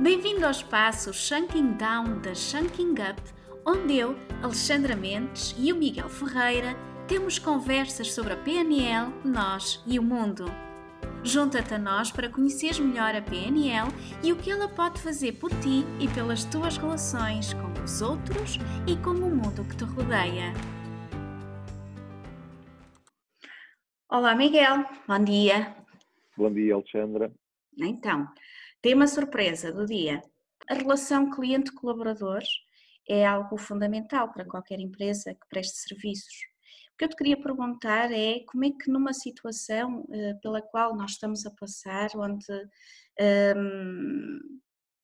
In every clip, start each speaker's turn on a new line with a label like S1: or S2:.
S1: Bem-vindo ao espaço Shunking Down da Shunking Up, onde eu, Alexandra Mendes e o Miguel Ferreira temos conversas sobre a PNL, nós e o mundo. Junta-te a nós para conheceres melhor a PNL e o que ela pode fazer por ti e pelas tuas relações com os outros e com o mundo que te rodeia. Olá, Miguel. Bom dia.
S2: Bom dia, Alexandra.
S1: Então, tema surpresa do dia. A relação cliente-colaborador é algo fundamental para qualquer empresa que preste serviços. O que eu te queria perguntar é como é que numa situação uh, pela qual nós estamos a passar, onde um,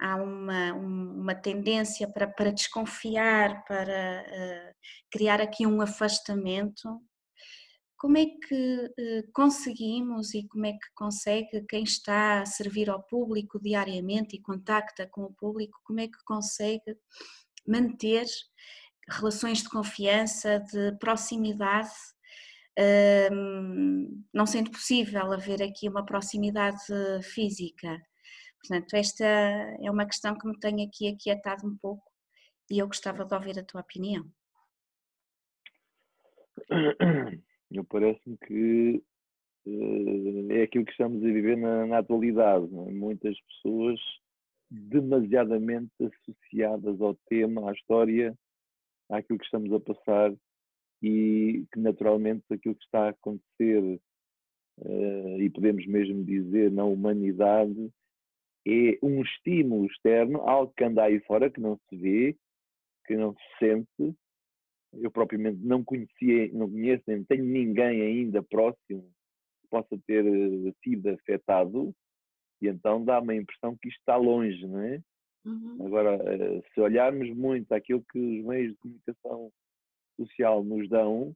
S1: há uma, uma tendência para, para desconfiar, para uh, criar aqui um afastamento, como é que uh, conseguimos e como é que consegue quem está a servir ao público diariamente e contacta com o público, como é que consegue manter relações de confiança, de proximidade, não sendo possível haver aqui uma proximidade física. Portanto, esta é uma questão que me tem aqui aquietado um pouco e eu gostava de ouvir a tua opinião.
S2: Eu parece-me que uh, é aquilo que estamos a viver na, na atualidade. É? Muitas pessoas demasiadamente associadas ao tema, à história, àquilo que estamos a passar e que naturalmente aquilo que está a acontecer uh, e podemos mesmo dizer na humanidade é um estímulo externo, algo que anda aí fora, que não se vê, que não se sente. Eu propriamente não conhecia, não conheço, nem tenho ninguém ainda próximo que possa ter eh, sido afetado, e então dá-me a impressão que isto está longe, não é? Uhum. Agora, eh, se olharmos muito aquilo que os meios de comunicação social nos dão,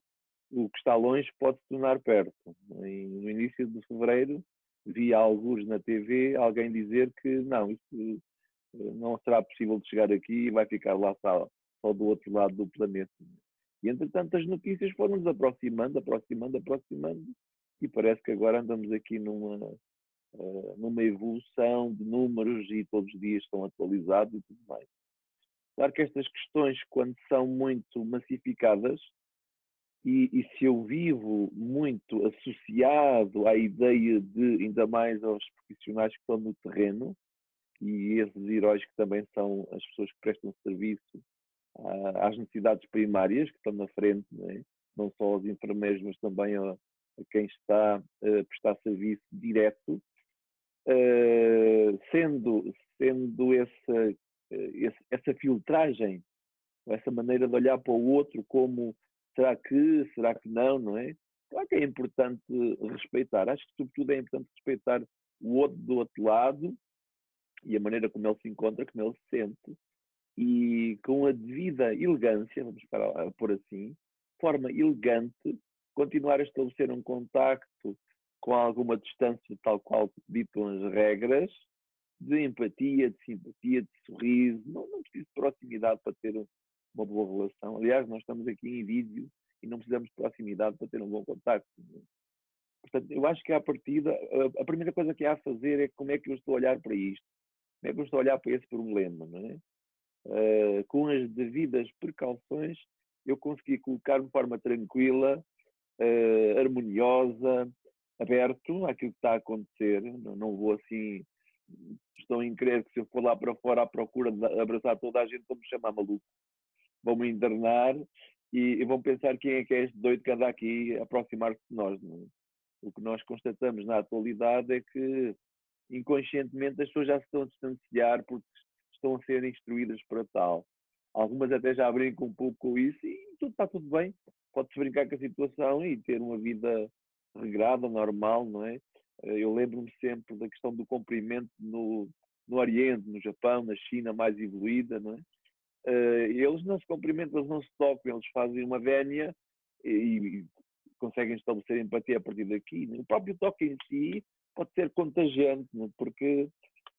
S2: o que está longe pode se tornar perto. No início de fevereiro, vi alguns na TV alguém dizer que não, isso eh, não será possível de chegar aqui e vai ficar lá só, só do outro lado do planeta. E entretanto as notícias foram-nos aproximando, aproximando, aproximando, e parece que agora andamos aqui numa, uh, numa evolução de números e todos os dias estão atualizados e tudo mais. Claro que estas questões, quando são muito massificadas, e, e, se eu vivo muito associado à ideia de, ainda mais aos profissionais que estão no terreno, e esses heróis que também são as pessoas que prestam serviço às necessidades primárias, que estão na frente, não, é? não só aos enfermeiros, mas também a, a quem está a prestar serviço direto, uh, sendo, sendo essa, essa filtragem, essa maneira de olhar para o outro como será que, será que não, não é? Claro que é importante respeitar. Acho que, sobretudo, é importante respeitar o outro do outro lado e a maneira como ele se encontra, como ele se sente, e com a devida elegância, vamos para por assim, forma elegante, continuar a estabelecer um contacto com alguma distância, tal qual ditam as regras, de empatia, de simpatia, de sorriso. Não, não preciso de proximidade para ter uma boa relação. Aliás, nós estamos aqui em vídeo e não precisamos de proximidade para ter um bom contacto. Portanto, eu acho que à partida, a primeira coisa que há a fazer é como é que eu estou a olhar para isto, como é que eu estou a olhar para esse problema, não é? Uh, com as devidas precauções, eu consegui colocar de forma tranquila, uh, harmoniosa, aberto àquilo que está a acontecer. Não, não vou assim, estão em crer que se eu for lá para fora à procura de abraçar toda a gente, vão me chamar maluco vão-me internar e, e, vão pensar quem é que é este doido que anda aqui a aproximar-se de nós. É? O que nós constatamos na atualidade é que inconscientemente as pessoas já se estão a distanciar porque estão a ser instruídas para tal. Algumas até já brincam um pouco com isso e tudo está tudo bem. Pode-se brincar com a situação e ter uma vida regrada, normal, não é? Eu lembro-me sempre da questão do comprimento no, no Oriente, no Japão, na China mais evoluída, não é? uh, eles não se cumprimentam, eles não se tocam, eles fazem uma vénia e, e conseguem estabelecer empatia a partir daqui. O próprio toque em si pode ser contagiante, né? porque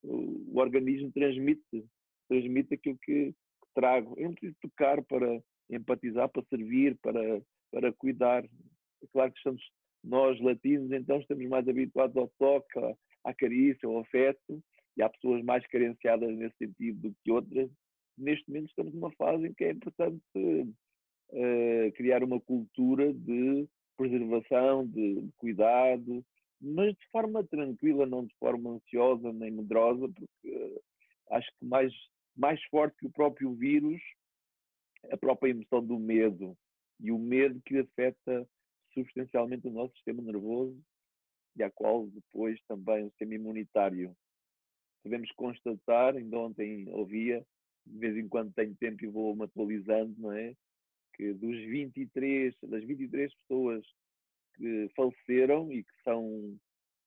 S2: o, organismo transmite, transmite aquilo que, que trago. Eu não preciso tocar para empatizar, para servir, para, para cuidar. É claro que estamos, nós latinos, então estamos mais habituados ao toque, à, carícia, ao afeto, e há pessoas mais carenciadas nesse sentido do que outras. Neste momento estamos numa fase em que é importante uh, criar uma cultura de preservação, de cuidado, mas de forma tranquila, não de forma ansiosa nem medrosa, porque uh, acho que mais, mais forte que o próprio vírus, a própria emoção do medo, e o medo que afeta substancialmente o nosso sistema nervoso e a qual depois também o sistema imunitário. Podemos constatar, ainda ontem ouvia, de vez em quando tenho tempo e vou-me atualizando, não é? Que dos 23, das 23 pessoas que faleceram e que são,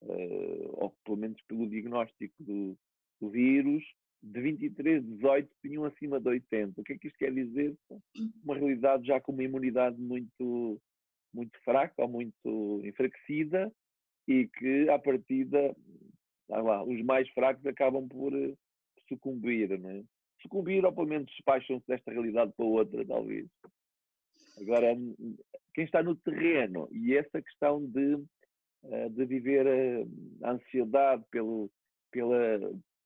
S2: uh, ou pelo menos pelo diagnóstico do, do vírus, de 23, 18 tinham acima de 80. O que é que isto quer dizer? Uma realidade já com uma imunidade muito, muito fraca ou muito enfraquecida e que, à partida, lá, os mais fracos acabam por uh, sucumbir, não é? Sucumbir ou pelo menos despacham-se desta realidade para outra, talvez. Agora, quem está no terreno e essa questão de, uh, de viver a ansiedade pelo, pela,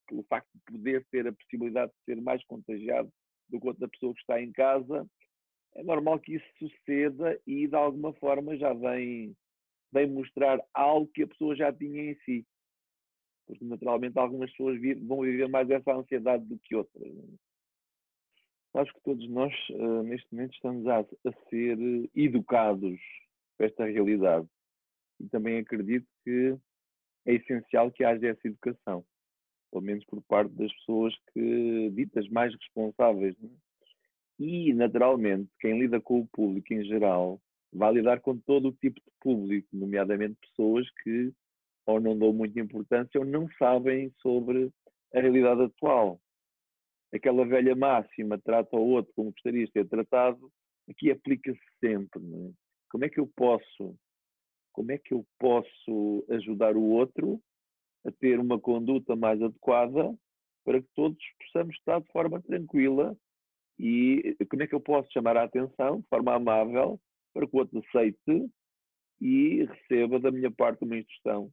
S2: pelo facto de poder ter a possibilidade de ser mais contagiado do que outra pessoa que está em casa, é normal que isso suceda e de alguma forma já vem, vem mostrar algo que a pessoa já tinha em si. Porque naturalmente algumas pessoas vão viver mais essa ansiedade do que outras. Acho que todos nós, eh, neste momento, estamos a, a ser educados para esta realidade. E também acredito que é essencial que haja essa educação pelo menos por parte das pessoas que ditas mais responsáveis. É? E, naturalmente, quem lida com o público em geral vai lidar com todo o tipo de público, nomeadamente pessoas que ou não dão muita importância ou não sabem sobre a realidade atual. Aquela velha máxima, trata o outro como gostaria de ser tratado, aqui aplica-se sempre. É? Como é que eu posso, como é que eu posso ajudar o outro a ter uma conduta mais adequada para que todos possamos estar de forma tranquila e como é que eu posso chamar a atenção de forma amável para que o outro aceite e receba da minha parte uma instrução.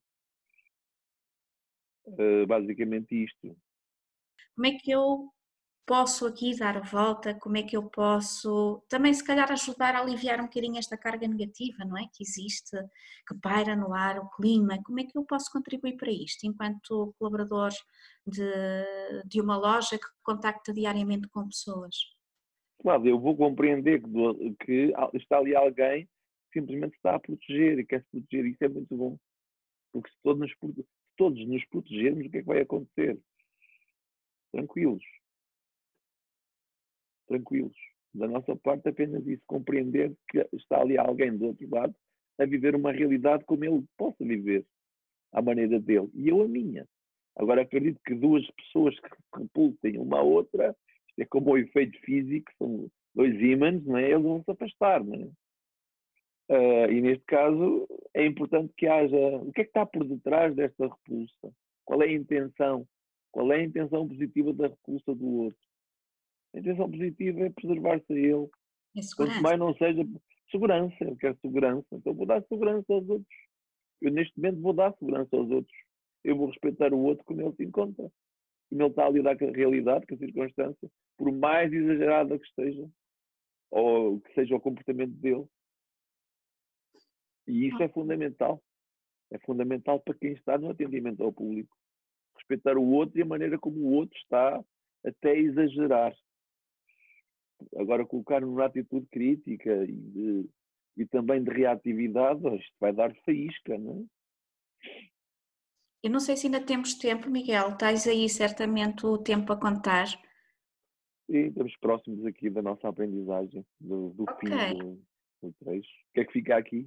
S2: Uh, basicamente isto.
S1: Como é que eu posso aqui dar a volta, como é que eu posso também se calhar ajudar a aliviar um bocadinho esta carga negativa, não é? Que existe, que paira no ar, o clima, como é que eu posso contribuir para isto, enquanto colaborador de, de uma loja que contacta diariamente com pessoas?
S2: Claro, eu vou compreender que, que está ali alguém que simplesmente está a proteger e quer se proteger, isso é muito bom. Porque se todos nos, se todos nos protegermos, o que é que vai acontecer? Tranquilos tranquilos. Da nossa parte, apenas isso, compreender que está ali alguém do outro lado a viver uma realidade como ele possa viver, à maneira dele, e eu a minha. Agora, acredito que duas pessoas que se repulsem uma à outra, isto é como o efeito físico, são dois ímãs, não é? eles vão se afastar. Não é? Uh, e neste caso, é importante que haja. O que é que está por detrás desta repulsa? Qual é a intenção? Qual é a intenção positiva da repulsa do outro? A intenção positiva é preservar-se a ele. É Quanto mais não seja segurança, eu quero segurança, então vou dar segurança aos outros. Eu neste momento vou dar segurança aos outros. Eu vou respeitar o outro como ele se encontra. Como ele está a lidar com a realidade, com a circunstância, por mais exagerada que esteja, ou que seja o comportamento dele. E isso é fundamental. É fundamental para quem está no atendimento ao público. Respeitar o outro e a maneira como o outro está até exagerar agora colocar numa atitude crítica e, de, e também de reatividade, isto vai dar faísca, não é?
S1: Eu não sei se ainda temos tempo, Miguel, tens aí certamente o tempo a contar.
S2: Sim, estamos próximos aqui da nossa aprendizagem, do, do okay. fim do, do trecho. O que é que fica aqui?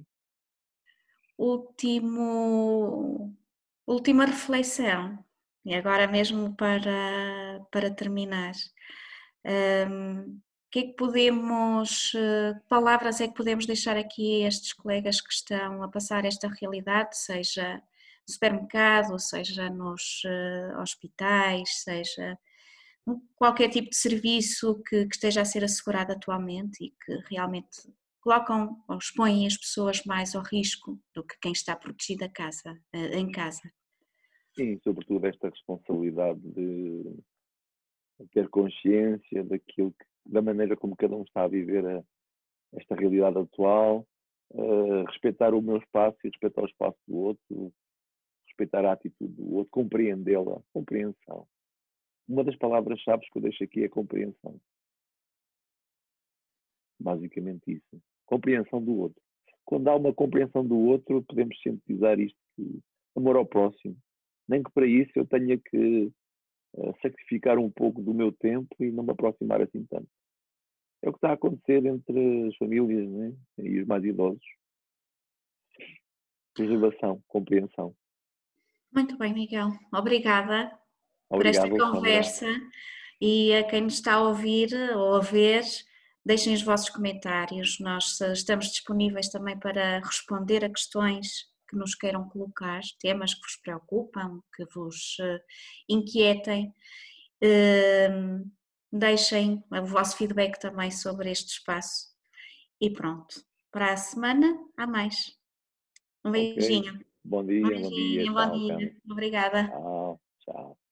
S1: Último, última reflexão, e agora mesmo para, para terminar. Um, que é que podemos, eh, que palavras é que podemos deixar aqui a estes colegas que estão a passar esta realidade, seja no supermercado, seja nos eh, hospitais, seja qualquer tipo de serviço que, que esteja a ser assegurado atualmente e que realmente colocam ou expõem as pessoas mais ao risco do que quem está protegido a casa, eh, em casa.
S2: Sim, sobretudo esta responsabilidade de ter consciência daquilo que, da maneira como cada um está a viver a, esta realidade atual, uh, respeitar o meu espaço e respeitar o espaço do outro, respeitar a atitude do outro, compreendê-la, compreensão. Uma das palavras-chave que eu deixo aqui é compreensão. Basicamente isso. Compreensão do outro. Quando há uma compreensão do outro, podemos sintetizar isto que amor ao próximo. Nem que para isso eu tenha que sacrificar um pouco do meu tempo e não me aproximar assim tanto. É o que está a acontecer entre as famílias né? e os mais idosos. Reservação, compreensão.
S1: Muito bem, Miguel. Obrigada Obrigado, por esta conversa e a quem nos está a ouvir ou a ver, deixem os vossos comentários. Nós eh, estamos disponíveis também para responder a questões que nos queiram colocar, temas que vos preocupam, que vos eh, inquietem. Ehm, deixem o vosso feedback também sobre este espaço. E pronto, para a semana há mais. Um beijinho.
S2: Okay. Bom dia,
S1: beijinho,
S2: bom dia.
S1: Bom dia. Obrigada. Ah.